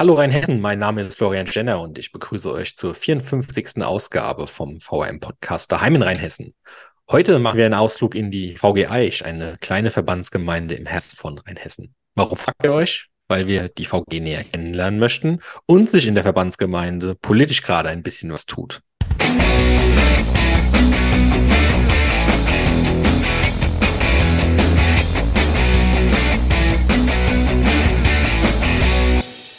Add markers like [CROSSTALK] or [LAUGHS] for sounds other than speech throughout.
Hallo Rheinhessen, mein Name ist Florian Jenner und ich begrüße euch zur 54. Ausgabe vom VRM-Podcast Daheim in Rheinhessen. Heute machen wir einen Ausflug in die VG Eich, eine kleine Verbandsgemeinde im Herzen von Rheinhessen. Warum fragt ihr euch? Weil wir die VG näher kennenlernen möchten und sich in der Verbandsgemeinde politisch gerade ein bisschen was tut.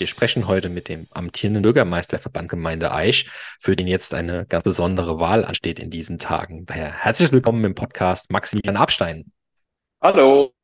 Wir sprechen heute mit dem amtierenden Bürgermeister Verbandgemeinde Eich, für den jetzt eine ganz besondere Wahl ansteht in diesen Tagen. Daher herzlich willkommen im Podcast Maximilian Abstein. Hallo.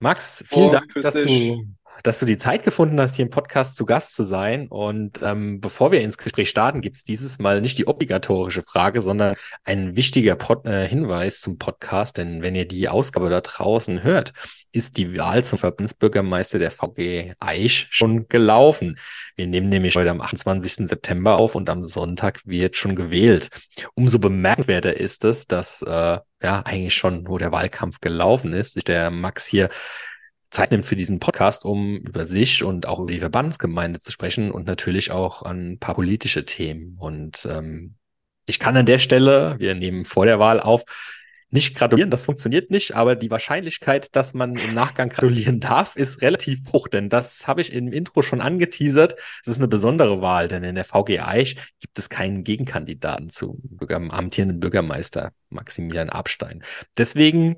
Max, vielen oh, Dank, dass du dass du die Zeit gefunden hast, hier im Podcast zu Gast zu sein. Und ähm, bevor wir ins Gespräch starten, gibt es dieses Mal nicht die obligatorische Frage, sondern ein wichtiger Pod äh, Hinweis zum Podcast. Denn wenn ihr die Ausgabe da draußen hört, ist die Wahl zum Verbandsbürgermeister der VG Eich schon gelaufen. Wir nehmen nämlich heute am 28. September auf und am Sonntag wird schon gewählt. Umso bemerkenswerter ist es, dass äh, ja eigentlich schon, wo der Wahlkampf gelaufen ist, sich der Max hier Zeit nimmt für diesen Podcast, um über sich und auch über die Verbandsgemeinde zu sprechen und natürlich auch an ein paar politische Themen. Und ähm, ich kann an der Stelle, wir nehmen vor der Wahl auf, nicht gratulieren, das funktioniert nicht, aber die Wahrscheinlichkeit, dass man im Nachgang gratulieren darf, ist relativ hoch, denn das habe ich im Intro schon angeteasert. Es ist eine besondere Wahl, denn in der VG Eich gibt es keinen Gegenkandidaten zum Bürger, amtierenden Bürgermeister Maximilian Abstein. Deswegen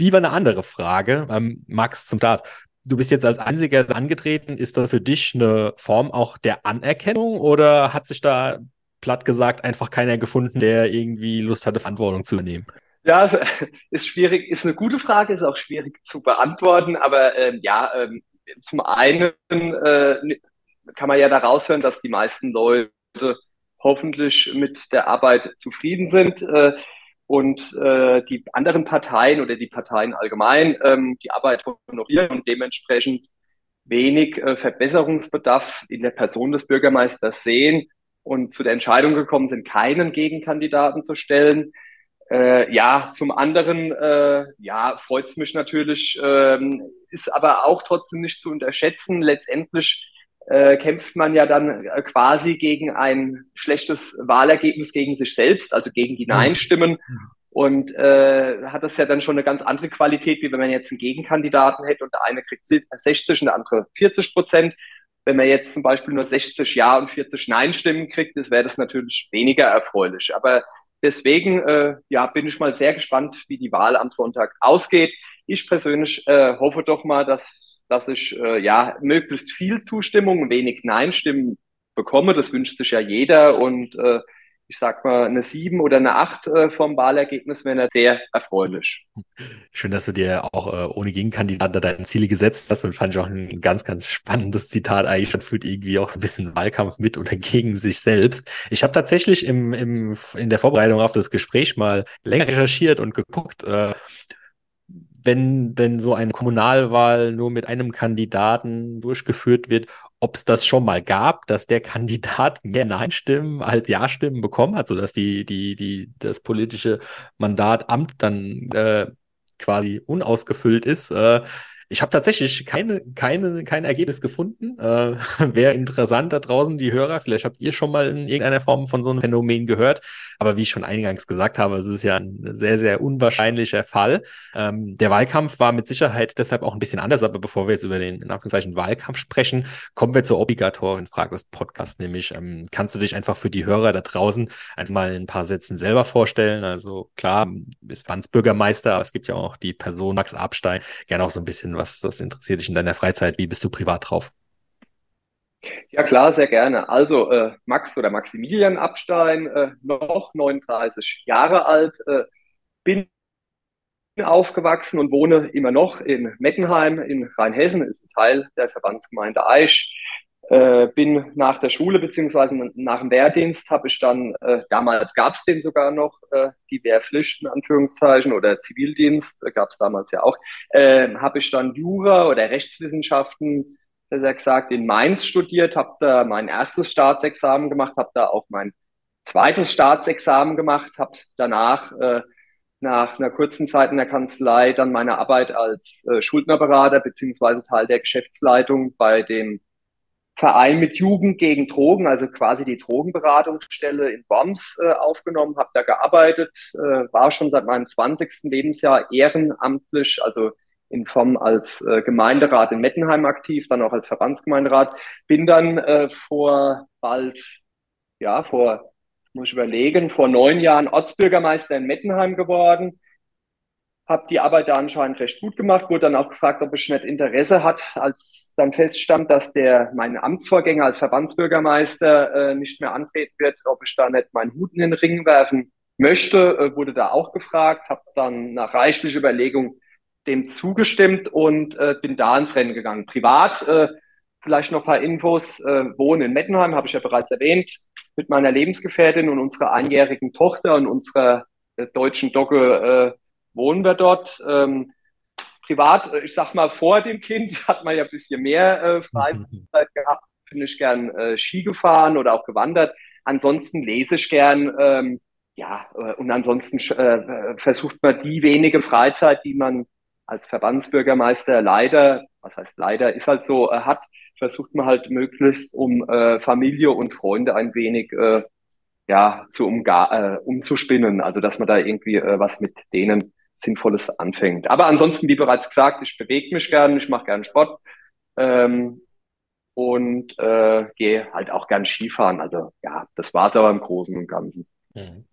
Lieber eine andere Frage, ähm, Max, zum Start. Du bist jetzt als einziger angetreten. Ist das für dich eine Form auch der Anerkennung oder hat sich da platt gesagt einfach keiner gefunden, der irgendwie Lust hatte, Verantwortung zu übernehmen? Ja, [LAUGHS] ist schwierig, ist eine gute Frage, ist auch schwierig zu beantworten, aber ähm, ja, ähm, zum einen äh, kann man ja da raushören, dass die meisten Leute hoffentlich mit der Arbeit zufrieden sind. Äh, und äh, die anderen Parteien oder die Parteien allgemein ähm, die Arbeit honorieren und dementsprechend wenig äh, Verbesserungsbedarf in der Person des Bürgermeisters sehen und zu der Entscheidung gekommen sind, keinen Gegenkandidaten zu stellen. Äh, ja, zum anderen, äh, ja, freut es mich natürlich, ähm, ist aber auch trotzdem nicht zu unterschätzen. Letztendlich äh, kämpft man ja dann äh, quasi gegen ein schlechtes Wahlergebnis gegen sich selbst, also gegen die mhm. Nein-Stimmen. Und äh, hat das ja dann schon eine ganz andere Qualität, wie wenn man jetzt einen Gegenkandidaten hätte und der eine kriegt 60 und der andere 40 Prozent. Wenn man jetzt zum Beispiel nur 60 Ja und 40 Nein-Stimmen kriegt, das wäre das natürlich weniger erfreulich. Aber deswegen äh, ja, bin ich mal sehr gespannt, wie die Wahl am Sonntag ausgeht. Ich persönlich äh, hoffe doch mal, dass dass ich äh, ja möglichst viel Zustimmung, wenig Nein-Stimmen bekomme. Das wünscht sich ja jeder und äh, ich sag mal, eine 7 oder eine 8 äh, vom Wahlergebnis wäre sehr erfreulich. Schön, dass du dir auch äh, ohne Gegenkandidat deine Ziele gesetzt hast und fand ich auch ein ganz, ganz spannendes Zitat eigentlich. Das führt irgendwie auch ein bisschen Wahlkampf mit oder gegen sich selbst. Ich habe tatsächlich im, im, in der Vorbereitung auf das Gespräch mal länger recherchiert und geguckt, äh, wenn denn so eine Kommunalwahl nur mit einem Kandidaten durchgeführt wird, ob es das schon mal gab, dass der Kandidat [LAUGHS] mehr Nein-Stimmen als Ja-Stimmen bekommen hat, sodass die, die, die, das politische Mandat Amt dann äh, quasi unausgefüllt ist. Äh, ich habe tatsächlich keine, keine, kein Ergebnis gefunden. Äh, [LAUGHS] Wäre interessant da draußen, die Hörer. Vielleicht habt ihr schon mal in irgendeiner Form von so einem Phänomen gehört. Aber wie ich schon eingangs gesagt habe, es ist ja ein sehr, sehr unwahrscheinlicher Fall. Ähm, der Wahlkampf war mit Sicherheit deshalb auch ein bisschen anders. Aber bevor wir jetzt über den, in Anführungszeichen, Wahlkampf sprechen, kommen wir zur obligatoren Frage des Podcasts, nämlich, ähm, kannst du dich einfach für die Hörer da draußen einfach mal in ein paar Sätzen selber vorstellen? Also klar, du bist Bürgermeister, aber es gibt ja auch die Person Max Abstein. Gerne auch so ein bisschen was, was interessiert dich in deiner Freizeit? Wie bist du privat drauf? Ja klar, sehr gerne. Also äh, Max oder Maximilian Abstein, äh, noch 39 Jahre alt, äh, bin aufgewachsen und wohne immer noch in Meckenheim in Rheinhessen, ist ein Teil der Verbandsgemeinde Aisch. Äh, bin nach der Schule beziehungsweise nach dem Wehrdienst habe ich dann, äh, damals gab es den sogar noch, äh, die Wehrpflicht Anführungszeichen oder Zivildienst, äh, gab es damals ja auch, äh, habe ich dann Jura oder Rechtswissenschaften, besser gesagt, in Mainz studiert, habe da mein erstes Staatsexamen gemacht, habe da auch mein zweites Staatsexamen gemacht, habe danach äh, nach einer kurzen Zeit in der Kanzlei dann meine Arbeit als äh, Schuldnerberater beziehungsweise Teil der Geschäftsleitung bei dem Verein mit Jugend gegen Drogen, also quasi die Drogenberatungsstelle in Worms äh, aufgenommen, habe da gearbeitet, äh, war schon seit meinem 20. Lebensjahr ehrenamtlich, also in Form als äh, Gemeinderat in Mettenheim aktiv, dann auch als Verbandsgemeinderat, bin dann äh, vor bald, ja, vor, muss ich überlegen, vor neun Jahren Ortsbürgermeister in Mettenheim geworden habe die Arbeit da anscheinend recht gut gemacht, wurde dann auch gefragt, ob ich nicht Interesse hat, als dann feststand, dass der mein Amtsvorgänger als Verbandsbürgermeister äh, nicht mehr antreten wird, ob ich da nicht meinen Hut in den Ring werfen möchte, äh, wurde da auch gefragt, habe dann nach reichlicher Überlegung dem zugestimmt und äh, bin da ins Rennen gegangen. Privat, äh, vielleicht noch ein paar Infos, äh, wohne in Mettenheim, habe ich ja bereits erwähnt, mit meiner Lebensgefährtin und unserer einjährigen Tochter und unserer äh, deutschen Dogge äh, wohnen wir dort. Ähm, privat, äh, ich sag mal, vor dem Kind [LAUGHS] hat man ja ein bisschen mehr äh, Freizeit [LAUGHS] gehabt. Bin ich gern äh, Ski gefahren oder auch gewandert. Ansonsten lese ich gern. Ähm, ja, äh, und ansonsten äh, versucht man die wenige Freizeit, die man als Verbandsbürgermeister leider, was heißt leider, ist halt so, äh, hat, versucht man halt möglichst um äh, Familie und Freunde ein wenig äh, ja, zu umga äh, umzuspinnen. Also dass man da irgendwie äh, was mit denen Sinnvolles anfängt. Aber ansonsten, wie bereits gesagt, ich bewege mich gern, ich mache gern Sport ähm, und äh, gehe halt auch gern Skifahren. Also ja, das war es aber im Großen und Ganzen. Mhm.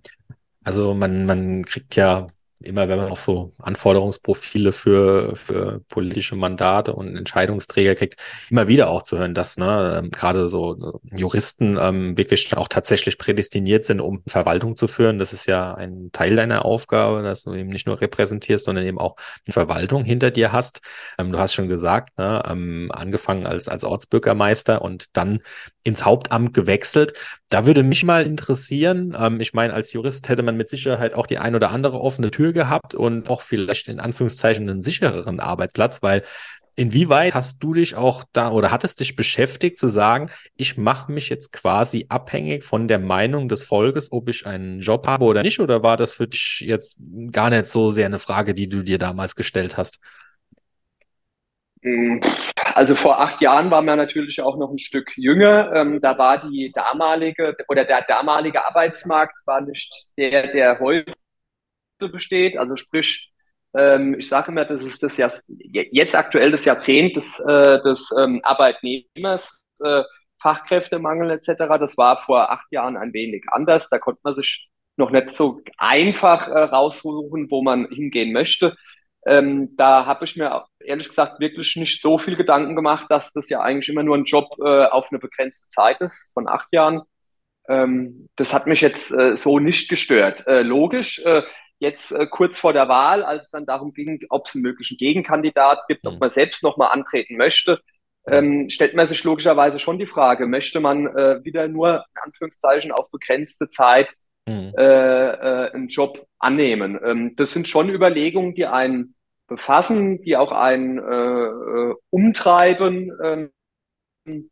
Also man, man kriegt ja immer wenn man auch so Anforderungsprofile für, für politische Mandate und Entscheidungsträger kriegt, immer wieder auch zu hören, dass ne, ähm, gerade so äh, Juristen ähm, wirklich auch tatsächlich prädestiniert sind, um Verwaltung zu führen. Das ist ja ein Teil deiner Aufgabe, dass du eben nicht nur repräsentierst, sondern eben auch eine Verwaltung hinter dir hast. Ähm, du hast schon gesagt, ne, ähm, angefangen als, als Ortsbürgermeister und dann ins Hauptamt gewechselt. Da würde mich mal interessieren, ähm, ich meine, als Jurist hätte man mit Sicherheit auch die ein oder andere offene Tür gehabt und auch vielleicht in Anführungszeichen einen sichereren Arbeitsplatz, weil inwieweit hast du dich auch da oder hattest dich beschäftigt zu sagen, ich mache mich jetzt quasi abhängig von der Meinung des Volkes, ob ich einen Job habe oder nicht? Oder war das für dich jetzt gar nicht so sehr eine Frage, die du dir damals gestellt hast? Hm, also vor acht Jahren war man natürlich auch noch ein Stück jünger. Ähm, da war die damalige oder der damalige Arbeitsmarkt war nicht der, der heute besteht. Also sprich, ähm, ich sage immer, das ist das Jahr, jetzt aktuell das Jahrzehnt des, äh, des ähm, Arbeitnehmers, äh, Fachkräftemangel etc. Das war vor acht Jahren ein wenig anders. Da konnte man sich noch nicht so einfach äh, raussuchen, wo man hingehen möchte. Ähm, da habe ich mir ehrlich gesagt wirklich nicht so viel Gedanken gemacht, dass das ja eigentlich immer nur ein Job auf eine begrenzte Zeit ist, von acht Jahren. Das hat mich jetzt so nicht gestört. Logisch, jetzt äh, kurz vor der Wahl, als es dann darum ging, ob es einen möglichen Gegenkandidat gibt, mhm. ob man selbst nochmal antreten möchte, ähm, stellt man sich logischerweise schon die Frage, möchte man äh, wieder nur in Anführungszeichen auf begrenzte Zeit mhm. äh, äh, einen Job annehmen? Ähm, das sind schon Überlegungen, die einen befassen, die auch einen äh, äh, umtreiben. Ähm,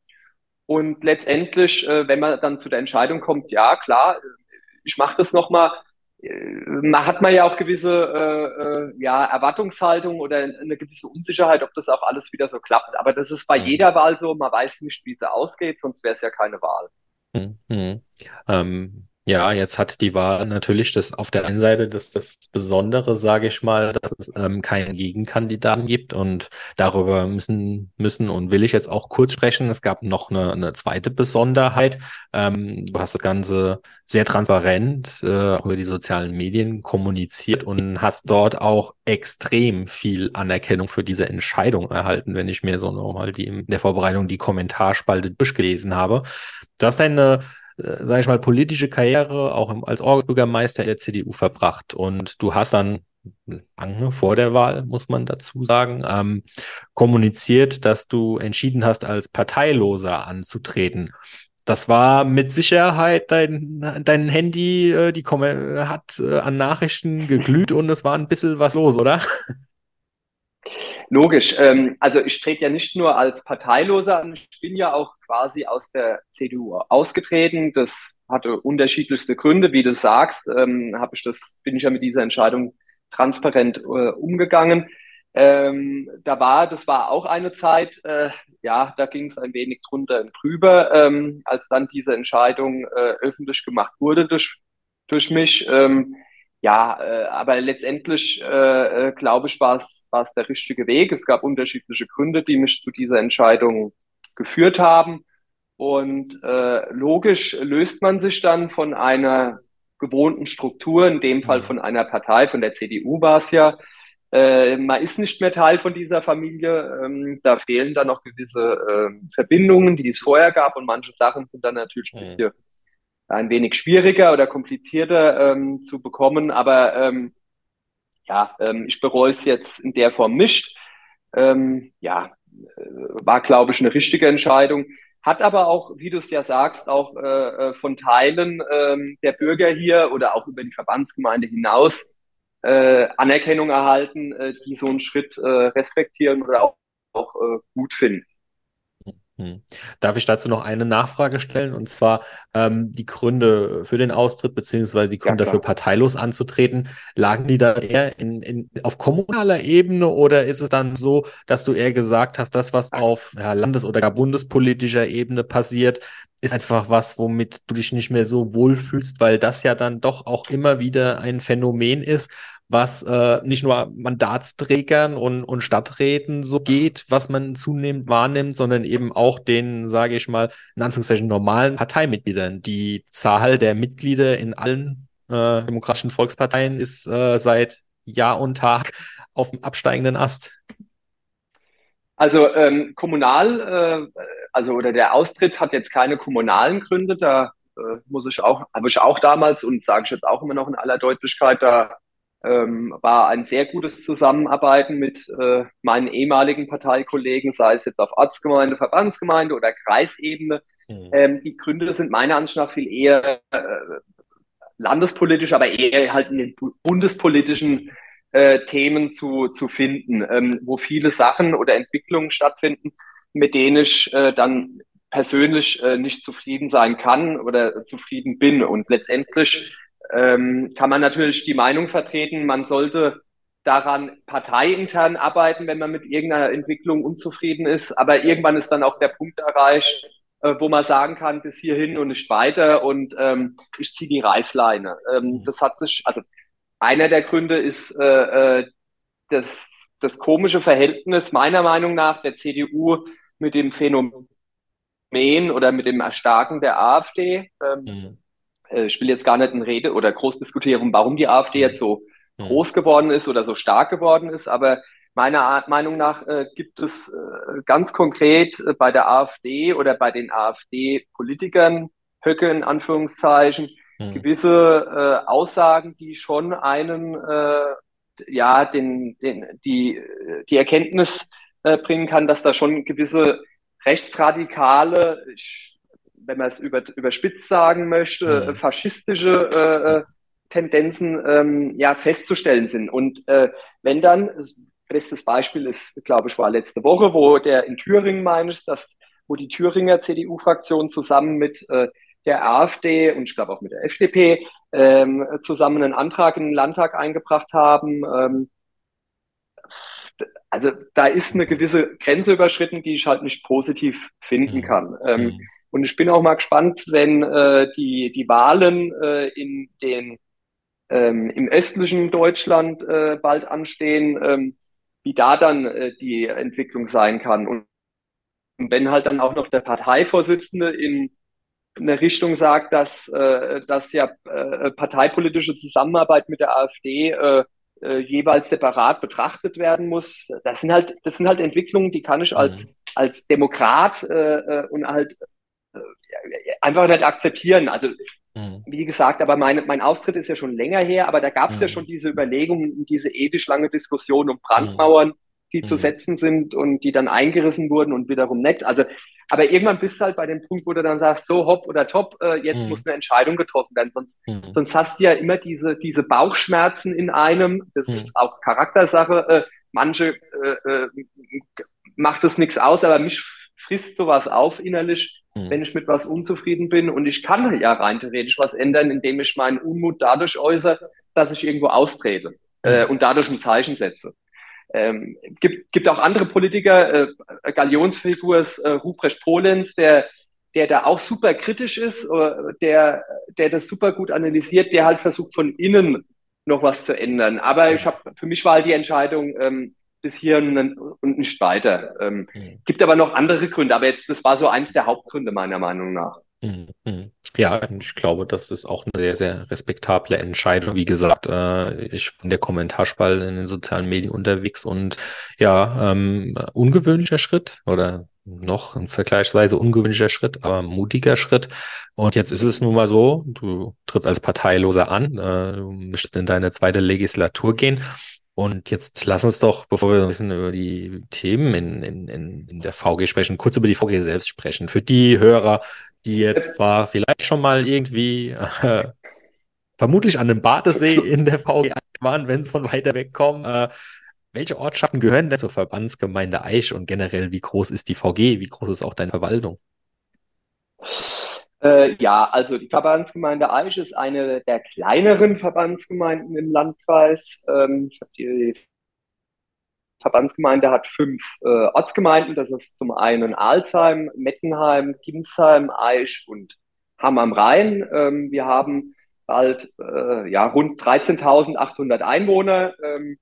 und letztendlich, wenn man dann zu der Entscheidung kommt, ja klar, ich mache das nochmal, man hat man ja auch gewisse äh, äh, ja, Erwartungshaltung oder eine gewisse Unsicherheit, ob das auch alles wieder so klappt. Aber das ist bei mhm. jeder Wahl so, man weiß nicht, wie sie ausgeht, sonst wäre es ja keine Wahl. Mhm. Ähm, ja, jetzt hat die Wahl natürlich das auf der einen Seite das, das Besondere, sage ich mal, dass es ähm, keinen Gegenkandidaten gibt und darüber müssen müssen und will ich jetzt auch kurz sprechen. Es gab noch eine, eine zweite Besonderheit. Ähm, du hast das Ganze sehr transparent äh, über die sozialen Medien kommuniziert und hast dort auch extrem viel Anerkennung für diese Entscheidung erhalten, wenn ich mir so nochmal die in der Vorbereitung die Kommentarspalte durchgelesen habe. Du hast eine äh, sage ich mal, politische Karriere auch als Ortsbürgermeister der CDU verbracht. Und du hast dann lange vor der Wahl, muss man dazu sagen, ähm, kommuniziert, dass du entschieden hast, als Parteiloser anzutreten. Das war mit Sicherheit dein, dein Handy, äh, die hat äh, an Nachrichten geglüht und es war ein bisschen was los, oder? Logisch. Ähm, also ich trete ja nicht nur als Parteiloser an, ich bin ja auch quasi aus der CDU ausgetreten. Das hatte unterschiedlichste Gründe, wie du sagst. Ähm, habe ich das, bin ich ja mit dieser Entscheidung transparent äh, umgegangen. Ähm, da war, das war auch eine Zeit, äh, ja, da ging es ein wenig drunter und drüber, ähm, als dann diese Entscheidung äh, öffentlich gemacht wurde durch, durch mich. Ähm, ja, äh, aber letztendlich, äh, äh glaube ich, war es war es der richtige Weg. Es gab unterschiedliche Gründe, die mich zu dieser Entscheidung geführt haben. Und äh, logisch löst man sich dann von einer gewohnten Struktur, in dem Fall mhm. von einer Partei, von der CDU war es ja. Äh, man ist nicht mehr Teil von dieser Familie. Ähm, da fehlen dann noch gewisse äh, Verbindungen, die es vorher gab. Und manche Sachen sind dann natürlich ein bisschen ein wenig schwieriger oder komplizierter ähm, zu bekommen. Aber ähm, ja, ähm, ich bereue es jetzt in der Form nicht. Ähm, ja, äh, war, glaube ich, eine richtige Entscheidung. Hat aber auch, wie du es ja sagst, auch äh, äh von Teilen äh, der Bürger hier oder auch über die Verbandsgemeinde hinaus äh, Anerkennung erhalten, äh, die so einen Schritt äh, respektieren oder auch, auch äh, gut finden. Hm. Darf ich dazu noch eine Nachfrage stellen? Und zwar ähm, die Gründe für den Austritt beziehungsweise die Gründe ja, dafür, parteilos anzutreten, lagen die da eher in, in, auf kommunaler Ebene oder ist es dann so, dass du eher gesagt hast, das, was auf ja, landes- oder gar bundespolitischer Ebene passiert, ist einfach was, womit du dich nicht mehr so wohlfühlst, weil das ja dann doch auch immer wieder ein Phänomen ist, was äh, nicht nur Mandatsträgern und, und Stadträten so geht, was man zunehmend wahrnimmt, sondern eben auch den, sage ich mal, in Anführungszeichen normalen Parteimitgliedern. Die Zahl der Mitglieder in allen äh, demokratischen Volksparteien ist äh, seit Jahr und Tag auf dem absteigenden Ast. Also ähm, kommunal, äh, also oder der Austritt hat jetzt keine kommunalen Gründe. Da äh, muss ich auch, habe ich auch damals und sage ich jetzt auch immer noch in aller Deutlichkeit, da ähm, war ein sehr gutes Zusammenarbeiten mit äh, meinen ehemaligen Parteikollegen, sei es jetzt auf Ortsgemeinde, Verbandsgemeinde oder Kreisebene. Mhm. Ähm, die Gründe sind meiner Ansicht nach viel eher äh, landespolitisch, aber eher halt in den bundespolitischen äh, Themen zu, zu finden, ähm, wo viele Sachen oder Entwicklungen stattfinden, mit denen ich äh, dann persönlich äh, nicht zufrieden sein kann oder zufrieden bin. Und letztendlich ähm, kann man natürlich die Meinung vertreten, man sollte daran parteiintern arbeiten, wenn man mit irgendeiner Entwicklung unzufrieden ist. Aber irgendwann ist dann auch der Punkt erreicht, äh, wo man sagen kann, bis hierhin und nicht weiter und ähm, ich ziehe die Reißleine. Ähm, mhm. das hat sich, also einer der Gründe ist äh, äh, das, das komische Verhältnis meiner Meinung nach der CDU mit dem Phänomen oder mit dem Erstarken der AfD. Ähm, mhm ich will jetzt gar nicht in Rede oder groß diskutieren, warum die AfD jetzt so mhm. groß geworden ist oder so stark geworden ist, aber meiner Meinung nach äh, gibt es äh, ganz konkret äh, bei der AfD oder bei den AfD-Politikern, Höcke in Anführungszeichen, mhm. gewisse äh, Aussagen, die schon einen, äh, ja, den, den, die, die Erkenntnis äh, bringen kann, dass da schon gewisse rechtsradikale, wenn man es über, überspitzt sagen möchte, mhm. faschistische äh, äh, Tendenzen ähm, ja festzustellen sind. Und äh, wenn dann, bestes Beispiel ist, glaube ich, war letzte Woche, wo der in Thüringen meines, dass wo die Thüringer CDU-Fraktion zusammen mit äh, der AfD und ich glaube auch mit der FDP ähm, zusammen einen Antrag in den Landtag eingebracht haben. Ähm, also da ist eine gewisse Grenze überschritten, die ich halt nicht positiv finden mhm. kann. Ähm, mhm. Und ich bin auch mal gespannt, wenn äh, die, die Wahlen äh, in den, ähm, im östlichen Deutschland äh, bald anstehen, ähm, wie da dann äh, die Entwicklung sein kann. Und wenn halt dann auch noch der Parteivorsitzende in eine Richtung sagt, dass, äh, dass ja äh, parteipolitische Zusammenarbeit mit der AfD äh, äh, jeweils separat betrachtet werden muss. Das sind halt, das sind halt Entwicklungen, die kann ich als, mhm. als Demokrat äh, äh und halt einfach nicht akzeptieren. Also mhm. wie gesagt, aber mein, mein Austritt ist ja schon länger her, aber da gab es mhm. ja schon diese Überlegungen, diese ewig lange Diskussion um Brandmauern, die mhm. zu setzen sind und die dann eingerissen wurden und wiederum nicht. Also, aber irgendwann bist du halt bei dem Punkt, wo du dann sagst, so hopp oder top, äh, jetzt mhm. muss eine Entscheidung getroffen werden. Sonst, mhm. sonst hast du ja immer diese, diese Bauchschmerzen in einem. Das ist auch Charaktersache. Äh, manche äh, äh, macht es nichts aus, aber mich frisst sowas auf innerlich, mhm. wenn ich mit was unzufrieden bin. Und ich kann ja rein theoretisch was ändern, indem ich meinen Unmut dadurch äußere, dass ich irgendwo austrete äh, mhm. und dadurch ein Zeichen setze. ähm, gibt, gibt auch andere Politiker, äh, Galionsfigur ist äh, Ruprecht Polenz, der, der da auch super kritisch ist, äh, der, der das super gut analysiert, der halt versucht von innen noch was zu ändern. Aber ich habe, für mich war halt die Entscheidung ähm, bis hier und nicht weiter. Ähm, mhm. Gibt aber noch andere Gründe, aber jetzt, das war so eins der Hauptgründe meiner Meinung nach. Mhm. mhm. Ja, ich glaube, das ist auch eine sehr, sehr respektable Entscheidung. Wie gesagt, äh, ich bin der Kommentarspalt in den sozialen Medien unterwegs und ja, ähm, ungewöhnlicher Schritt oder noch ein vergleichsweise ungewöhnlicher Schritt, aber mutiger Schritt. Und jetzt ist es nun mal so, du trittst als Parteiloser an, äh, du möchtest in deine zweite Legislatur gehen. Und jetzt lass uns doch, bevor wir ein bisschen über die Themen in, in, in der VG sprechen, kurz über die VG selbst sprechen. Für die Hörer, die jetzt zwar vielleicht schon mal irgendwie äh, vermutlich an einem Badesee in der VG waren, wenn sie von weiter weg kommen, äh, welche Ortschaften gehören denn zur Verbandsgemeinde Aisch und generell, wie groß ist die VG? Wie groß ist auch deine Verwaltung? Äh, ja, also die Verbandsgemeinde Aisch ist eine der kleineren Verbandsgemeinden im Landkreis. Ähm, die Verbandsgemeinde hat fünf äh, Ortsgemeinden. Das ist zum einen Alzheim, Mettenheim, Gimsheim, Aisch und Hamm am Rhein. Ähm, wir haben bald äh, ja, rund 13.800 Einwohner. Ähm,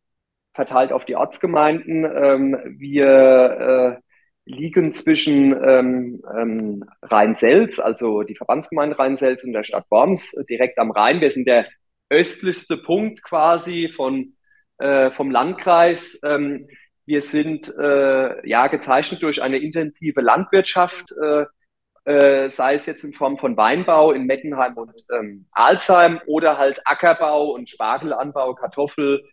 verteilt auf die Ortsgemeinden. Ähm, wir äh, liegen zwischen ähm, ähm, Rhein-Selz, also die Verbandsgemeinde Rhein-Selz und der Stadt Worms, äh, direkt am Rhein. Wir sind der östlichste Punkt quasi von, äh, vom Landkreis. Ähm, wir sind äh, ja gezeichnet durch eine intensive Landwirtschaft, äh, äh, sei es jetzt in Form von Weinbau in Mettenheim und ähm, Alsheim oder halt Ackerbau und Spargelanbau, Kartoffel,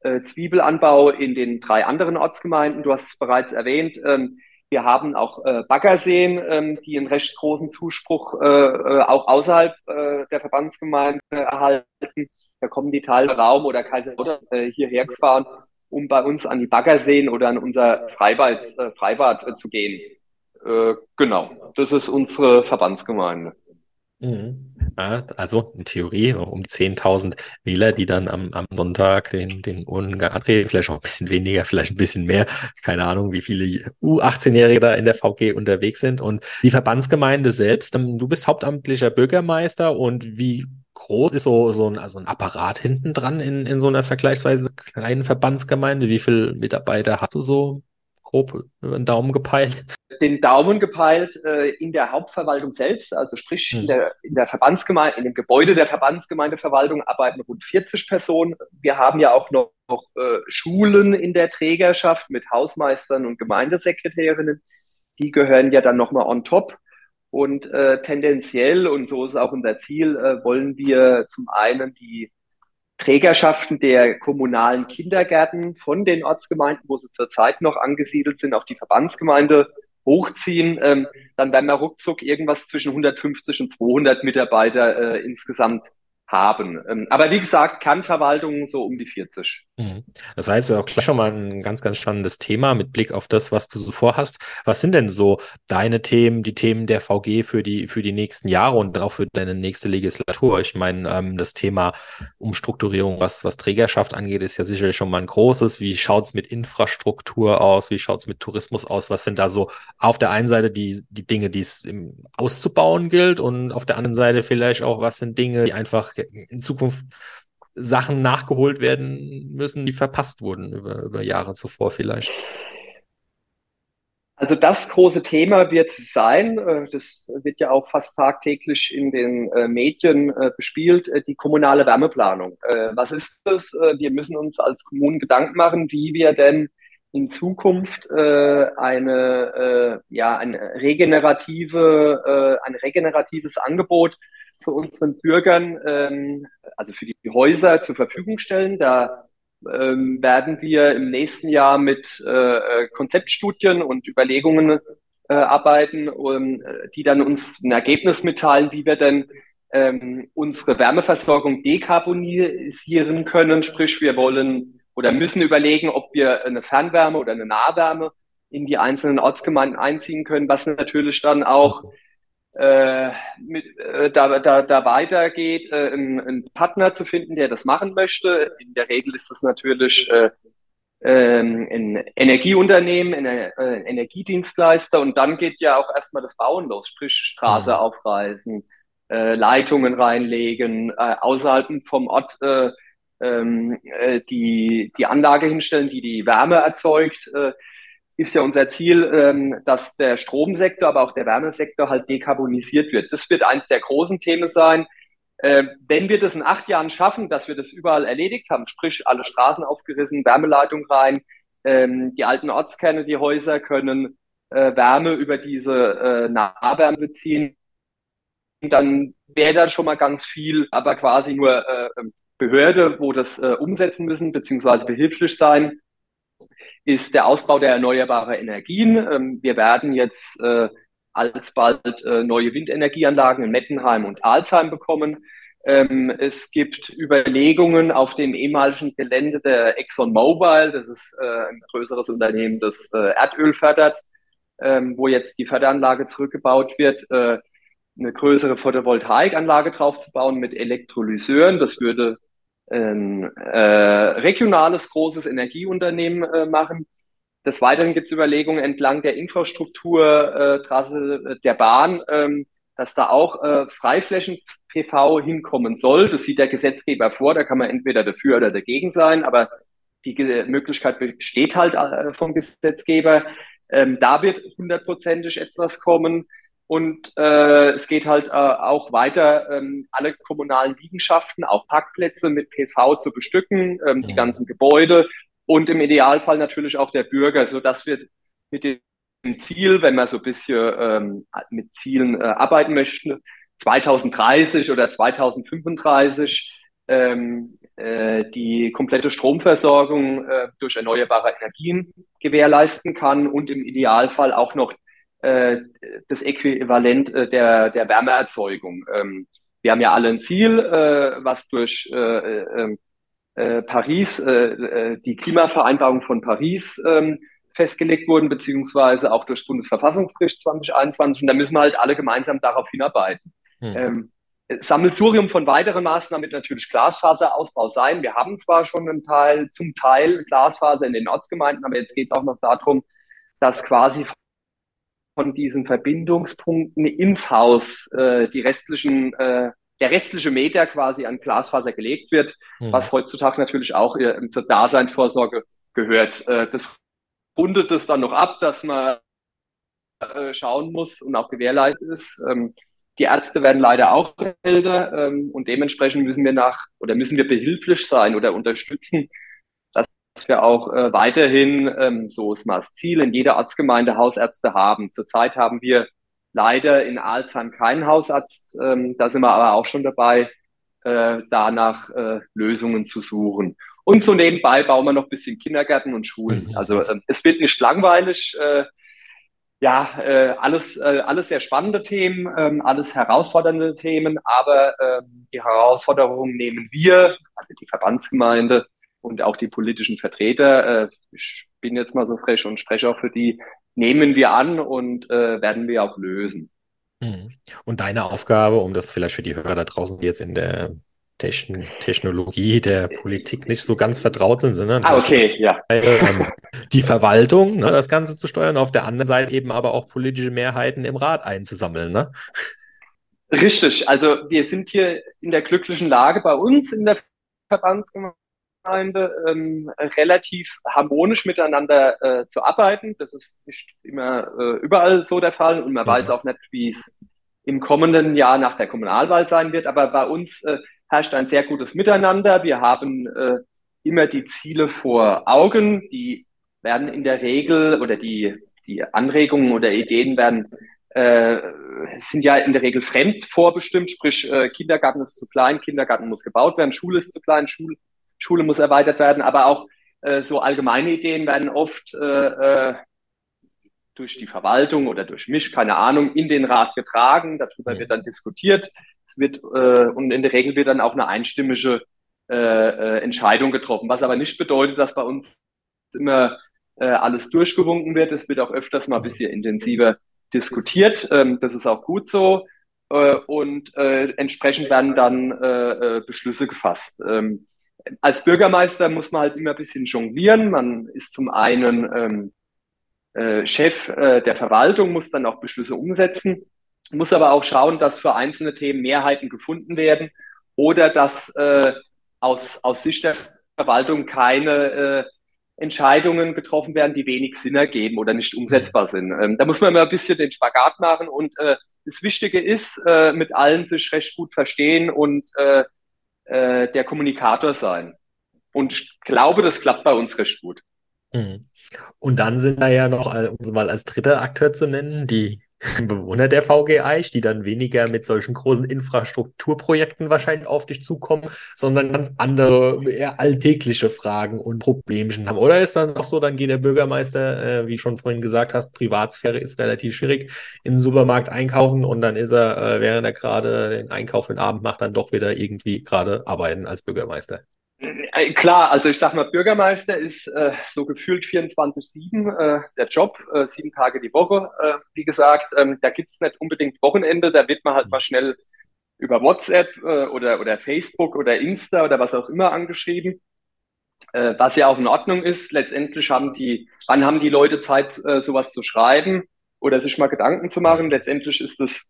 äh, Zwiebelanbau in den drei anderen Ortsgemeinden. Du hast es bereits erwähnt. Ähm, wir haben auch äh, Baggerseen, ähm, die einen recht großen Zuspruch äh, äh auch außerhalb äh, der Verbandsgemeinde erhalten. Da kommen die Teile Raum oder Kaiser oder äh, hierher gefahren, um bei uns an die Baggerseen oder an unser Freibad, äh, Freibad äh, zu gehen. Äh, genau, das ist unsere Verbandsgemeinde. Mhm. Ja, also in Theorie so um die 10.000 Wähler, die dann am, am Sonntag den, den Urnengang antreten, vielleicht auch ein bisschen weniger, vielleicht ein bisschen mehr. Keine Ahnung, wie viele U18-Jährige da in der VG unterwegs sind. Und die Verbandsgemeinde selbst, ähm, du bist hauptamtlicher Bürgermeister und wie groß ist so, so ein, also ein Apparat hinten dran in, in so einer vergleichsweise kleinen Verbandsgemeinde? Wie viele Mitarbeiter hast du so grob über den Daumen gepeilt? Den Daumen gepeilt äh, in der Hauptverwaltung selbst, also sprich hm. in, der, in der Verbandsgemeinde, in dem Gebäude der Verbandsgemeindeverwaltung arbeiten rund 40 Personen. Wir haben ja auch noch, noch äh, Schulen in der Trägerschaft mit Hausmeistern und Gemeindesekretärinnen. Die gehören ja dann nochmal on top. Und äh, tendenziell, und so ist auch unser Ziel, äh, wollen wir zum einen die Trägerschaften der kommunalen Kindergärten von den Ortsgemeinden, wo sie zurzeit noch angesiedelt sind, auf die Verbandsgemeinde hochziehen, ähm, dann werden wir ruckzuck irgendwas zwischen 150 und 200 Mitarbeiter äh, insgesamt haben. Ähm, aber wie gesagt, Kernverwaltung so um die 40. Mhm. Das war jetzt auch schon mal ein ganz, ganz spannendes Thema mit Blick auf das, was du so vorhast. Was sind denn so deine Themen, die Themen der VG für die, für die nächsten Jahre und auch für deine nächste Legislatur? Ich meine, ähm, das Thema Umstrukturierung, was, was Trägerschaft angeht, ist ja sicherlich schon mal ein großes. Wie schaut es mit Infrastruktur aus? Wie schaut es mit Tourismus aus? Was sind da so auf der einen Seite die, die Dinge, die es auszubauen gilt und auf der anderen Seite vielleicht auch, was sind Dinge, die einfach in Zukunft Sachen nachgeholt werden müssen, die verpasst wurden über, über Jahre zuvor vielleicht. Also das große Thema wird sein, äh, das wird ja auch fast tagtäglich in den äh, Medien äh, bespielt, die kommunale Wärmeplanung. Was ist das? Wir müssen uns als Kommunen Gedanken machen, wie wir denn in Zukunft eine, ja, ein, regenerative, ein regeneratives Angebot für unseren Bürgern, ähm, also für die Häuser zur Verfügung stellen. Da ähm, werden wir im nächsten Jahr mit äh, Konzeptstudien und Überlegungen äh, arbeiten, um, die dann uns ein Ergebnis mitteilen, wie wir denn ähm, unsere Wärmeversorgung dekarbonisieren können. Sprich, wir wollen oder müssen überlegen, ob wir eine Fernwärme oder eine Nahwärme in die einzelnen Ortsgemeinden einziehen können, was natürlich dann auch äh, mit, äh, da, da, da weitergeht, äh, einen, einen Partner zu finden, der das machen möchte. In der Regel ist das natürlich äh, ähm, ein Energieunternehmen, ein, äh, Energiedienstleister und dann geht ja auch erstmal das Bauen los, sprich Straße mhm. aufreißen, äh, Leitungen reinlegen, äh, außerhalb vom Ort äh, ähm, äh, die, die Anlage hinstellen, die die Wärme erzeugt. Äh, ist ja unser Ziel, ähm, dass der Stromsektor, aber auch der Wärmesektor halt dekarbonisiert wird. Das wird eins der großen Themen sein. Äh, wenn wir das in acht Jahren schaffen, dass wir das überall erledigt haben, sprich alle Straßen aufgerissen, Wärmeleitung rein, ähm, die alten Ortskerne, die Häuser können äh, Wärme über diese äh, Nahwärme beziehen, dann wäre da schon mal ganz viel, aber quasi nur äh, Behörde, wo das äh, umsetzen müssen, beziehungsweise behilflich sein, ist der Ausbau der erneuerbaren Energien. Ähm, wir werden jetzt äh, alsbald äh, neue Windenergieanlagen in Mettenheim und Alsheim bekommen. Ähm, es gibt Überlegungen auf dem ehemaligen Gelände der ExxonMobil, das ist äh, ein größeres Unternehmen, das äh, Erdöl fördert, ähm, wo jetzt die Förderanlage zurückgebaut wird, äh, eine größere Photovoltaikanlage draufzubauen mit Elektrolyseuren. Das würde ein äh, regionales großes Energieunternehmen äh, machen. Des Weiteren gibt es Überlegungen entlang der Infrastrukturtrasse äh, der Bahn, ähm, dass da auch äh, Freiflächen-PV hinkommen soll. Das sieht der Gesetzgeber vor, da kann man entweder dafür oder dagegen sein, aber die Möglichkeit besteht halt äh, vom Gesetzgeber. Ähm, da wird hundertprozentig etwas kommen. Und äh, es geht halt äh, auch weiter, ähm, alle kommunalen Liegenschaften, auch Parkplätze mit PV zu bestücken, ähm, die ganzen Gebäude und im Idealfall natürlich auch der Bürger, so dass wir mit dem Ziel, wenn man so ein bisschen ähm, mit Zielen äh, arbeiten möchten, 2030 oder 2035 ähm, äh, die komplette Stromversorgung äh, durch erneuerbare Energien gewährleisten kann und im Idealfall auch noch das Äquivalent äh, der, der Wärmeerzeugung. Ähm, wir haben ja alle ein Ziel, äh, was durch äh, äh, ähm, äh Paris, äh, die Klimavereinbarung von Paris ähm, festgelegt wurden, beziehungsweise auch durch das Bundesverfassungsgericht 2021. Und da müssen wir halt alle gemeinsam darauf hinarbeiten. Hm. Ähm, Sammelsurium von weiteren Maßnahmen wird natürlich Glasfaserausbau sein. Wir haben zwar schon einen Teil, zum Teil Glasfaser in den Ortsgemeinden, aber jetzt geht es auch noch darum, dass quasi von diesen Verbindungspunkten ins Haus äh, die restlichen, äh, der restliche Meter quasi an Glasfaser gelegt wird, mhm. was heutzutage natürlich auch äh, zur Daseinsvorsorge gehört. Äh, das rundet es dann noch ab, dass man äh, schauen muss und auch gewährleistet ist. Ähm, die Ärzte werden leider auch älter ähm, und dementsprechend müssen wir nach oder müssen wir behilflich sein oder unterstützen, dass wir auch äh, weiterhin, ähm, so ist mal das Ziel, in jeder Arztgemeinde Hausärzte haben. Zurzeit haben wir leider in Alzheim keinen Hausarzt. Ähm, da sind wir aber auch schon dabei, äh, danach äh, Lösungen zu suchen. Und so nebenbei bauen wir noch ein bisschen Kindergärten und Schulen. Mhm. Also äh, es wird nicht langweilig. Äh, ja, äh, alles, äh, alles sehr spannende Themen, ähm, alles herausfordernde Themen, aber äh, die Herausforderungen nehmen wir, also die Verbandsgemeinde, und auch die politischen Vertreter, äh, ich bin jetzt mal so frech und spreche auch für die, nehmen wir an und äh, werden wir auch lösen. Mhm. Und deine Aufgabe, um das vielleicht für die Hörer da draußen, die jetzt in der Techn Technologie der Politik nicht so ganz vertraut sind, sondern ah, okay, ja. Ähm, die Verwaltung, ne, das Ganze zu steuern, auf der anderen Seite eben aber auch politische Mehrheiten im Rat einzusammeln. Ne? Richtig, also wir sind hier in der glücklichen Lage bei uns in der Verbandsgemeinde Gemeinde ähm, relativ harmonisch miteinander äh, zu arbeiten. Das ist nicht immer äh, überall so der Fall und man mhm. weiß auch nicht, wie es im kommenden Jahr nach der Kommunalwahl sein wird. Aber bei uns äh, herrscht ein sehr gutes Miteinander. Wir haben äh, immer die Ziele vor Augen. Die werden in der Regel oder die, die Anregungen oder Ideen werden äh, sind ja in der Regel fremd vorbestimmt, sprich äh, Kindergarten ist zu klein, Kindergarten muss gebaut werden, Schule ist zu klein, Schule Schule muss erweitert werden, aber auch äh, so allgemeine Ideen werden oft äh, äh, durch die Verwaltung oder durch mich, keine Ahnung, in den Rat getragen. Darüber wird dann diskutiert. Es wird äh, und in der Regel wird dann auch eine einstimmige äh, Entscheidung getroffen, was aber nicht bedeutet, dass bei uns immer alles durchgewunken wird. Es wird auch öfters mal ein bisschen intensiver diskutiert. Ähm, das ist auch gut so. Und entsprechend werden dann Beschlüsse gefasst. Als Bürgermeister muss man halt immer ein bisschen jonglieren. Man ist zum einen ähm, äh, Chef äh, der Verwaltung, muss dann auch Beschlüsse umsetzen, muss aber auch schauen, dass für einzelne Themen Mehrheiten gefunden werden oder dass äh, aus, aus Sicht der Verwaltung keine äh, Entscheidungen getroffen werden, die wenig Sinn ergeben oder nicht umsetzbar sind. Ähm, da muss man immer ein bisschen den Spagat machen und äh, das Wichtige ist, äh, mit allen sich recht gut verstehen und äh, der Kommunikator sein. Und ich glaube, das klappt bei uns recht gut. Mhm. Und dann sind da ja noch, um sie mal als dritter Akteur zu nennen, die Bewohner der VG Eich, die dann weniger mit solchen großen Infrastrukturprojekten wahrscheinlich auf dich zukommen, sondern ganz andere, eher alltägliche Fragen und Problemchen haben. Oder ist dann auch so, dann geht der Bürgermeister, äh, wie schon vorhin gesagt hast, Privatsphäre ist relativ schwierig, in den Supermarkt einkaufen und dann ist er, äh, während er gerade den Einkauf den Abend macht, dann doch wieder irgendwie gerade arbeiten als Bürgermeister. Äh, klar, also ich sag mal, Bürgermeister ist äh, so gefühlt 24-7 äh, der Job, äh, sieben Tage die Woche. Äh, wie gesagt, ähm, da gibt's nicht unbedingt Wochenende, da wird man halt mal schnell über WhatsApp äh, oder, oder Facebook oder Insta oder was auch immer angeschrieben. Äh, was ja auch in Ordnung ist. Letztendlich haben die, wann haben die Leute Zeit, äh, sowas zu schreiben oder sich mal Gedanken zu machen? Letztendlich ist es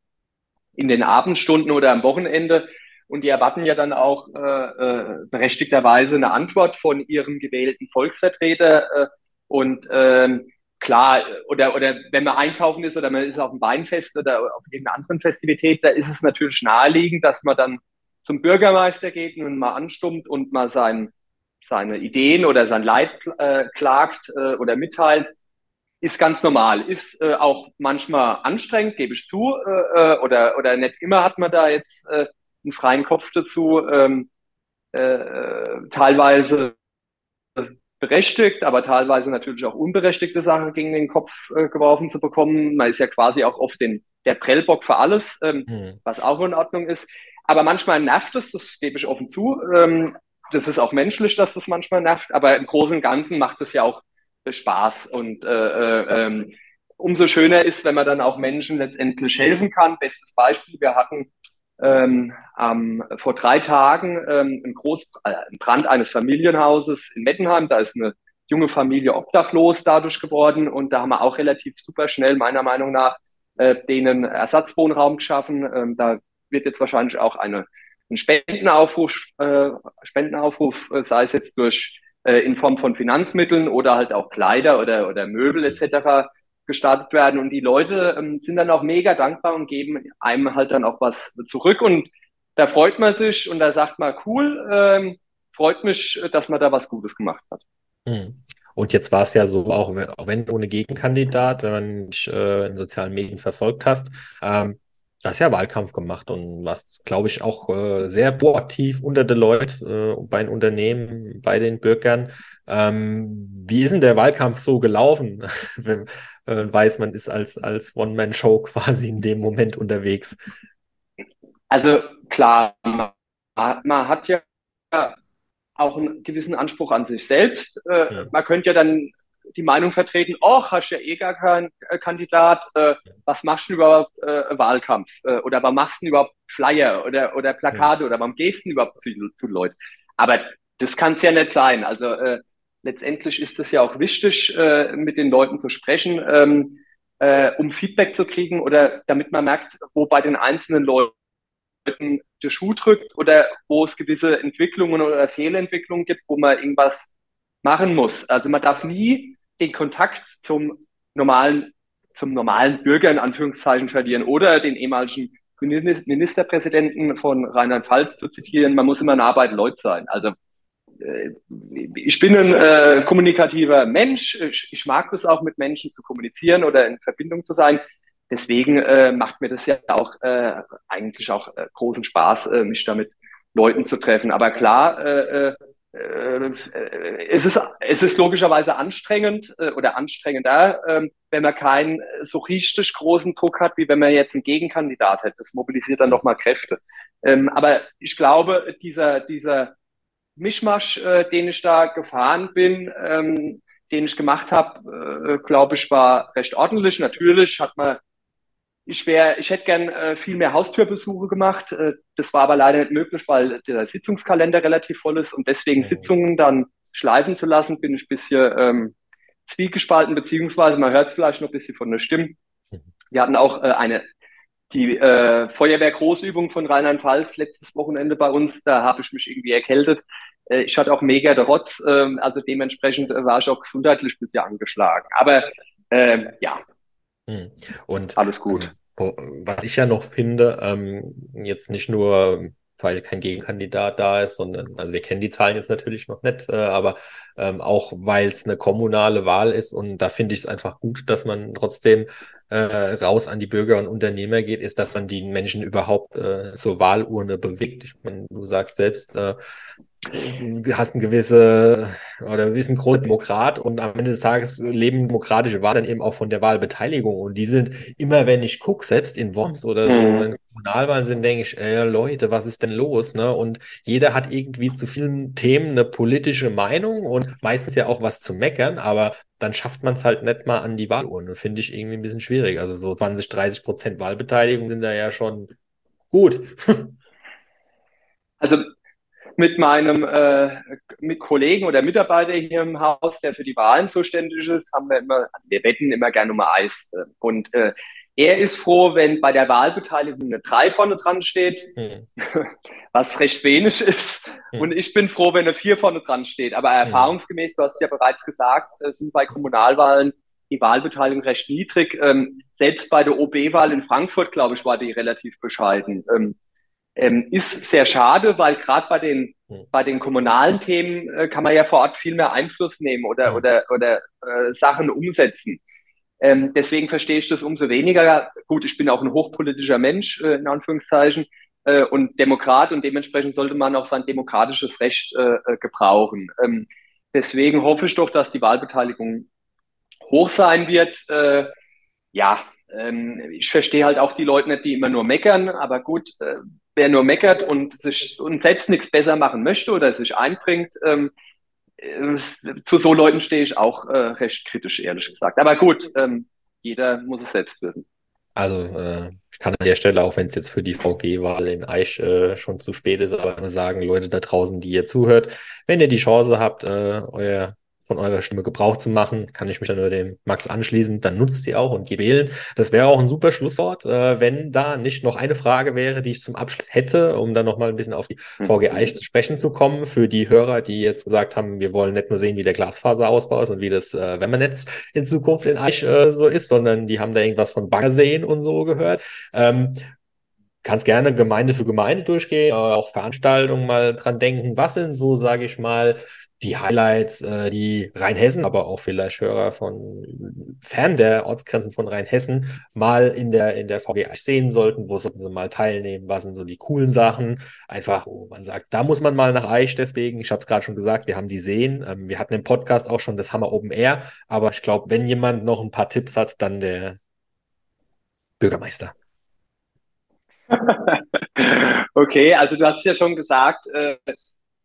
in den Abendstunden oder am Wochenende und die erwarten ja dann auch äh, äh, berechtigterweise eine Antwort von ihrem gewählten Volksvertreter. Äh, und ähm, klar, oder, oder wenn man einkaufen ist oder man ist auf dem Weinfest oder auf irgendeiner anderen Festivität, da ist es natürlich naheliegend, dass man dann zum Bürgermeister geht und mal anstummt und mal sein, seine Ideen oder sein Leid äh, klagt äh, oder mitteilt. Ist ganz normal, ist äh, auch manchmal anstrengend, gebe ich zu, äh, äh oder, oder nicht immer hat man da jetzt äh, einen freien Kopf dazu, ähm, äh, teilweise berechtigt, aber teilweise natürlich auch unberechtigte Sachen gegen den Kopf äh, geworfen zu bekommen. Man ist ja quasi auch oft den, der Prellbock für alles, ähm, hm. was auch in Ordnung ist. Aber manchmal nervt es, das gebe ich offen zu. Ähm, das ist auch menschlich, dass das manchmal nervt, aber im Großen und Ganzen macht es ja auch äh, Spaß und äh, äh, ähm, umso schöner ist, wenn man dann auch Menschen letztendlich helfen kann. Bestes Beispiel, wir hatten ähm, ähm, vor drei Tagen ähm, ein, Groß, äh, ein Brand eines Familienhauses in Mettenheim. Da ist eine junge Familie obdachlos dadurch geworden und da haben wir auch relativ super schnell, meiner Meinung nach, äh, denen Ersatzwohnraum geschaffen. Ähm, da wird jetzt wahrscheinlich auch eine, ein Spendenaufruf, äh, Spendenaufruf, äh, sei es jetzt durch äh, in Form von Finanzmitteln oder halt auch Kleider oder, oder Möbel etc gestartet werden. Und die Leute ähm, sind dann auch mega dankbar und geben einem halt dann auch was zurück. Und da freut man sich und da sagt man, cool, ähm, freut mich, dass man da was Gutes gemacht hat. Hm. Und jetzt war es ja so, auch, wenn ohne Gegenkandidat, wenn man mich äh, in sozialen Medien verfolgt hast, ähm, Du hast ja Wahlkampf gemacht und warst, glaube ich, auch äh, sehr proaktiv unter den Leuten, äh, bei den Unternehmen, bei den Bürgern. Ähm, wie ist denn der Wahlkampf so gelaufen, [LAUGHS] wenn äh, weiß, man ist als, als One-Man-Show quasi in dem Moment unterwegs? Also klar, man, man hat ja auch einen gewissen Anspruch an sich selbst. Äh, ja. Man könnte ja dann die Meinung vertreten, oh, hast ja eh gar keinen äh, Kandidat, äh, was machst du überhaupt äh, Wahlkampf? Äh, oder warum machst du überhaupt Flyer oder, oder Plakate ja. oder warum gehst du überhaupt zu, zu Leuten? Aber das kann es ja nicht sein. Also äh, letztendlich ist es ja auch wichtig, mit den Leuten zu sprechen, ähm, äh, um Feedback zu kriegen oder damit man merkt, wo bei den einzelnen Leuten der Schuh drückt oder wo es gewisse Entwicklungen oder Fehlentwicklungen gibt, wo man irgendwas machen muss. Also man darf nie den Kontakt zum normalen, zum normalen Bürger in Anführungszeichen verlieren oder den ehemaligen Ministerpräsidenten von Rheinland-Pfalz zu zitieren. Man muss immer nah bei den Leuten sein. Also äh, ich bin ein äh, kommunikativer Mensch. Ich, ich, mag es auch, mit Menschen zu kommunizieren oder in Verbindung zu sein. Deswegen äh, macht mir das ja auch äh, eigentlich auch äh, großen Spaß, äh, mich da mit Leuten zu treffen. Aber klar, es, ist, es ist logischerweise anstrengend äh, oder anstrengender, äh, wenn man keinen so richtig großen Druck hat, wie wenn man jetzt einen Gegenkandidat hätte. Das mobilisiert dann nochmal Kräfte. Ähm, aber ich glaube, dieser, dieser Mischmasch, äh, den ich da gefahren bin, ähm, den ich gemacht habe, äh, glaube ich, war recht ordentlich. Natürlich hat man ich wäre, ich hätte gern äh, viel mehr Haustürbesuche gemacht. Äh, das war aber leider nicht möglich, weil der Sitzungskalender relativ voll ist und deswegen mhm. Sitzungen dann schleifen zu lassen, bin ich ein bisschen ähm, zwiegespalten, beziehungsweise man hört es vielleicht noch ein bisschen von der Stimme. Mhm. Wir hatten auch äh, eine die äh, Feuerwehr-Großübung von Rheinland-Pfalz letztes Wochenende bei uns, da habe ich mich irgendwie erkältet. Äh, ich hatte auch mega der Rotz, äh, also dementsprechend äh, war ich auch gesundheitlich ein bisschen angeschlagen. Aber äh, ja. Und alles gut. Was ich ja noch finde, ähm, jetzt nicht nur weil kein Gegenkandidat da ist, sondern, also wir kennen die Zahlen jetzt natürlich noch nicht, äh, aber ähm, auch weil es eine kommunale Wahl ist und da finde ich es einfach gut, dass man trotzdem äh, raus an die Bürger und Unternehmer geht, ist, dass dann die Menschen überhaupt äh, zur Wahlurne bewegt. Ich meine, du sagst selbst, äh, du hast ein gewisse oder bist ein großer Demokrat und am Ende des Tages leben demokratische Wahlen dann eben auch von der Wahlbeteiligung. Und die sind immer, wenn ich gucke, selbst in Worms oder so, mhm. wenn Kommunalwahlen sind, denke ich, ey, Leute, was ist denn los? Ne? Und jeder hat irgendwie zu vielen Themen eine politische Meinung und meistens ja auch was zu meckern, aber dann schafft man es halt nicht mal an die Wahlurne. Finde ich irgendwie ein bisschen schwierig. Also so 20, 30 Prozent Wahlbeteiligung sind da ja schon gut. [LAUGHS] Also mit meinem äh, mit Kollegen oder Mitarbeiter hier im Haus, der für die Wahlen zuständig ist, haben wir immer, also wir wetten immer gerne um Eis. Und äh, er ist froh, wenn bei der Wahlbeteiligung eine 3 vorne dran steht, hm. [LAUGHS] was recht wenig ist. Hm. Und ich bin froh, wenn eine 4 vorne dran steht. Aber hm. erfahrungsgemäß, du hast ja bereits gesagt, äh, sind bei Kommunalwahlen die Wahlbeteiligung recht niedrig. Ähm, selbst bei der OB-Wahl in Frankfurt, glaube ich, war die relativ bescheiden. Ähm, ähm, ist sehr schade, weil gerade bei den bei den kommunalen Themen äh, kann man ja vor Ort viel mehr Einfluss nehmen oder oder oder äh, Sachen umsetzen. Ähm, deswegen verstehe ich das umso weniger. Gut, ich bin auch ein hochpolitischer Mensch äh, in Anführungszeichen äh, und Demokrat und dementsprechend sollte man auch sein demokratisches Recht äh, äh, gebrauchen. Ähm, deswegen hoffe ich doch, dass die Wahlbeteiligung hoch sein wird. ja, ähm, ich verstehe halt auch die Leute nicht, die immer nur meckern, aber gut, wer nur meckert und sich und selbst nichts besser machen möchte oder sich einbringt, ähm, äh, zu so Leuten stehe ich auch äh, recht kritisch, ehrlich gesagt. Aber gut, ähm, jeder muss es selbst wissen. Also äh, ich kann an der Stelle, auch wenn es jetzt für die VG-Wahl in Eich äh, schon zu spät ist, aber sagen, Leute da draußen, die ihr zuhört, wenn ihr die Chance habt, äh, euer von eurer Stimme Gebrauch zu machen, kann ich mich dann nur dem Max anschließen. Dann nutzt sie auch und geht wählen. Das wäre auch ein super Schlusswort, äh, wenn da nicht noch eine Frage wäre, die ich zum Abschluss hätte, um dann nochmal ein bisschen auf die VG Eich zu sprechen zu kommen. Für die Hörer, die jetzt gesagt haben, wir wollen nicht nur sehen, wie der Glasfaserausbau ist und wie das äh, Wärmenetz in Zukunft in Eich äh, so ist, sondern die haben da irgendwas von Baggerseen und so gehört. Ähm, kannst gerne Gemeinde für Gemeinde durchgehen, auch Veranstaltungen mal dran denken. Was sind so, sage ich mal, die Highlights, äh, die Rheinhessen, aber auch vielleicht Hörer von fern der Ortsgrenzen von Rheinhessen mal in der, in der VGA sehen sollten, wo sollten sie mal teilnehmen, was sind so die coolen Sachen, einfach, wo man sagt, da muss man mal nach Eich, deswegen, ich habe es gerade schon gesagt, wir haben die Seen, ähm, wir hatten im Podcast auch schon das Hammer Open Air, aber ich glaube, wenn jemand noch ein paar Tipps hat, dann der Bürgermeister. [LAUGHS] okay, also du hast ja schon gesagt, äh,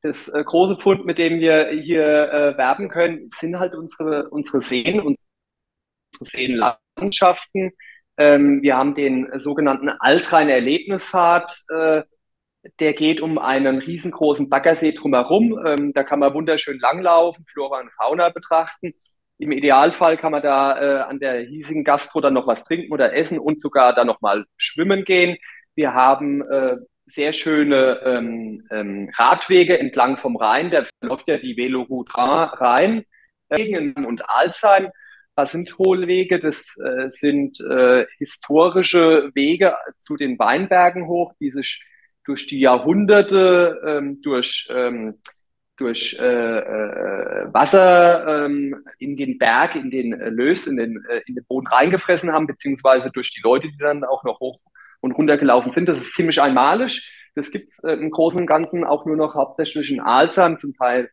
das äh, große Pfund, mit dem wir hier äh, werben können, sind halt unsere, unsere Seen, unsere Seenlandschaften. Ähm, wir haben den sogenannten Altrheiner Erlebnispfad, äh, der geht um einen riesengroßen Baggersee drumherum. Ähm, da kann man wunderschön langlaufen, Flora und Fauna betrachten. Im Idealfall kann man da äh, an der hiesigen Gastro dann noch was trinken oder essen und sogar dann noch mal schwimmen gehen. Wir haben äh, sehr schöne ähm, ähm, Radwege entlang vom Rhein. Da läuft ja die Veloroute Rhein äh, und Alzheim. Das sind Hohlwege, das äh, sind äh, historische Wege zu den Weinbergen hoch, die sich durch die Jahrhunderte ähm, durch, ähm, durch äh, äh, Wasser ähm, in den Berg, in den äh, Lös, in den, in den Boden reingefressen haben, beziehungsweise durch die Leute, die dann auch noch hoch und runtergelaufen sind. Das ist ziemlich einmalig. Das gibt es äh, im Großen und Ganzen auch nur noch hauptsächlich in Alzheim, zum Teil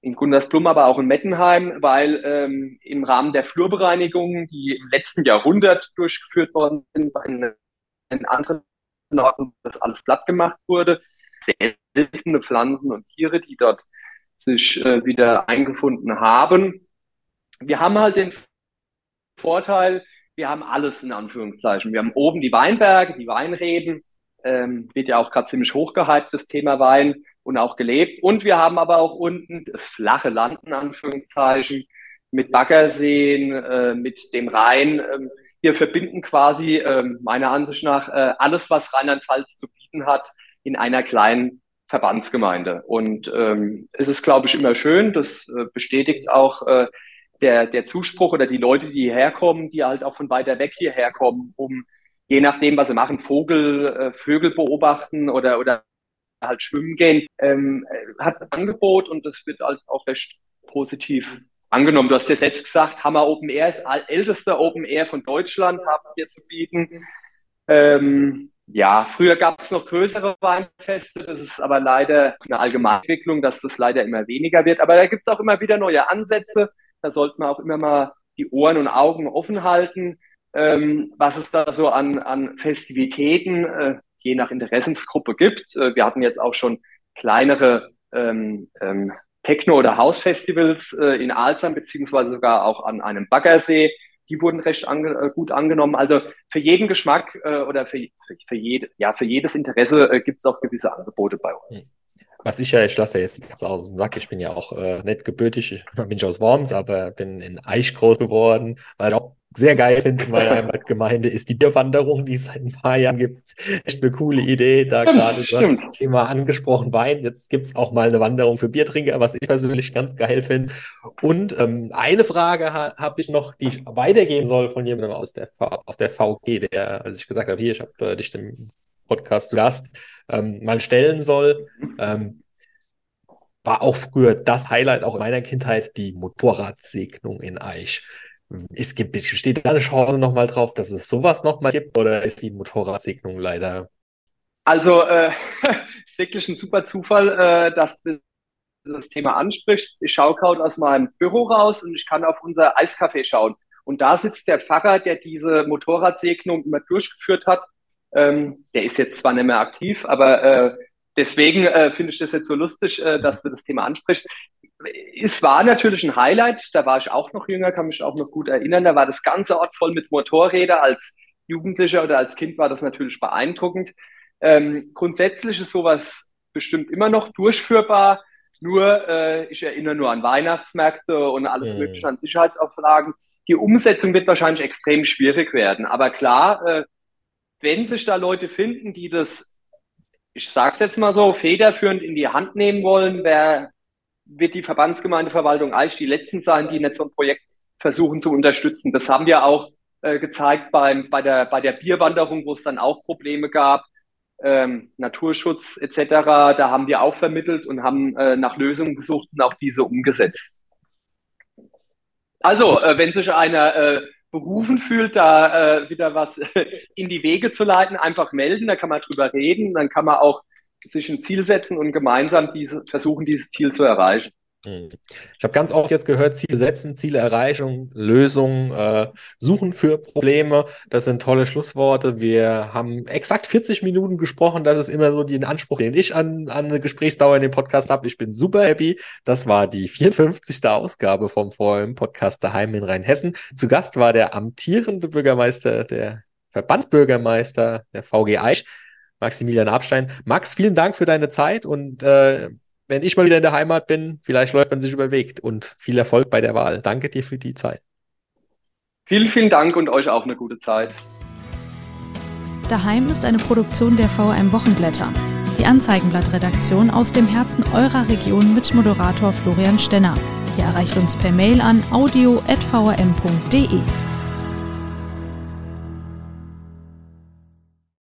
in Gundersblum, aber auch in Mettenheim, weil ähm, im Rahmen der Flurbereinigungen, die im letzten Jahrhundert durchgeführt worden sind, bei in anderen Orten das alles platt gemacht wurde. Seltene Pflanzen und Tiere, die dort sich äh, wieder eingefunden haben. Wir haben halt den Vorteil, wir haben alles in Anführungszeichen. Wir haben oben die Weinberge, die Weinreben, ähm, wird ja auch gerade ziemlich hochgehypt, das Thema Wein und auch gelebt. Und wir haben aber auch unten das flache Land in Anführungszeichen mit Baggerseen, äh, mit dem Rhein. Ähm, wir verbinden quasi äh, meiner Ansicht nach äh, alles, was Rheinland-Pfalz zu bieten hat, in einer kleinen Verbandsgemeinde. Und ähm, es ist, glaube ich, immer schön. Das äh, bestätigt auch äh, der, der Zuspruch oder die Leute, die hierher kommen, die halt auch von weiter weg hierher kommen, um je nachdem, was sie machen, Vogel, äh, Vögel beobachten oder, oder halt schwimmen gehen, ähm, äh, hat ein Angebot und das wird halt auch recht positiv angenommen. Du hast ja selbst gesagt, Hammer Open Air ist ältester Open Air von Deutschland, haben wir zu bieten. Ähm, ja, früher gab es noch größere Weinfeste, das ist aber leider eine Allgemeinentwicklung, dass das leider immer weniger wird. Aber da gibt es auch immer wieder neue Ansätze. Da sollte man auch immer mal die Ohren und Augen offen halten, ähm, was es da so an, an Festivitäten äh, je nach Interessensgruppe gibt. Äh, wir hatten jetzt auch schon kleinere ähm, ähm, Techno- oder Hausfestivals äh, in Alzheim, beziehungsweise sogar auch an einem Baggersee. Die wurden recht ange äh, gut angenommen. Also für jeden Geschmack äh, oder für, für, jede, ja, für jedes Interesse äh, gibt es auch gewisse Angebote bei uns. Was ich ja, ich lasse ja jetzt aus dem Sack, ich bin ja auch äh, nicht gebürtig, ich bin ich aus Worms, aber bin in Eich groß geworden, weil auch sehr geil finde in meiner Heimatgemeinde, ist die Bierwanderung, die es seit ein paar Jahren gibt. Echt eine coole Idee. Da gerade das Thema angesprochen Wein. Jetzt gibt es auch mal eine Wanderung für Biertrinker, was ich persönlich ganz geil finde. Und ähm, eine Frage ha habe ich noch, die ich weitergeben soll von jemandem aus der, aus der VG, der, als ich gesagt habe, hier, ich habe äh, dich im Podcast zu Gast, ähm, mal stellen soll. Ähm, war auch früher das Highlight auch in meiner Kindheit, die Motorradsegnung in Eich. Es gibt, besteht da eine Chance nochmal drauf, dass es sowas nochmal gibt oder ist die Motorradsegnung leider? Also, äh, [LAUGHS] ist wirklich ein super Zufall, äh, dass du das Thema ansprichst. Ich schaue gerade aus meinem Büro raus und ich kann auf unser Eiscafé schauen. Und da sitzt der Pfarrer, der diese Motorradsegnung immer durchgeführt hat. Ähm, der ist jetzt zwar nicht mehr aktiv, aber äh, deswegen äh, finde ich das jetzt so lustig, äh, dass du das Thema ansprichst es war natürlich ein Highlight. Da war ich auch noch jünger, kann mich auch noch gut erinnern. Da war das ganze Ort voll mit Motorrädern. Als Jugendlicher oder als Kind war das natürlich beeindruckend. Ähm, grundsätzlich ist sowas bestimmt immer noch durchführbar. Nur, äh, ich erinnere nur an Weihnachtsmärkte und alles mhm. Mögliche an Sicherheitsauflagen. Die Umsetzung wird wahrscheinlich extrem schwierig werden. Aber klar, äh, wenn sich da Leute finden, die das, ich sage es jetzt mal so, federführend in die Hand nehmen wollen, wer wird die Verbandsgemeindeverwaltung eigentlich die letzten sein, die nicht so ein Projekt versuchen zu unterstützen. Das haben wir auch äh, gezeigt beim, bei, der, bei der Bierwanderung, wo es dann auch Probleme gab, ähm, Naturschutz etc. Da haben wir auch vermittelt und haben äh, nach Lösungen gesucht und auch diese umgesetzt. Also, äh, wenn sich einer äh, berufen fühlt, da äh, wieder was [LAUGHS] in die Wege zu leiten, einfach melden, da kann man drüber reden, dann kann man auch sich ein Ziel setzen und gemeinsam diese, versuchen, dieses Ziel zu erreichen. Hm. Ich habe ganz oft jetzt gehört, Ziele setzen, Ziele erreichen, Lösungen äh, suchen für Probleme. Das sind tolle Schlussworte. Wir haben exakt 40 Minuten gesprochen. Das ist immer so den Anspruch, den ich an, an eine Gesprächsdauer in dem Podcast habe. Ich bin super happy. Das war die 54. Ausgabe vom VM Podcast daheim in Rheinhessen. Zu Gast war der amtierende Bürgermeister, der Verbandsbürgermeister der VG Eich, Maximilian Abstein. Max, vielen Dank für deine Zeit und äh, wenn ich mal wieder in der Heimat bin, vielleicht läuft man sich überwegt und viel Erfolg bei der Wahl. Danke dir für die Zeit. Vielen, vielen Dank und euch auch eine gute Zeit. Daheim ist eine Produktion der VM Wochenblätter. Die Anzeigenblattredaktion aus dem Herzen eurer Region mit Moderator Florian Stenner. Ihr erreicht uns per Mail an audio.vm.de.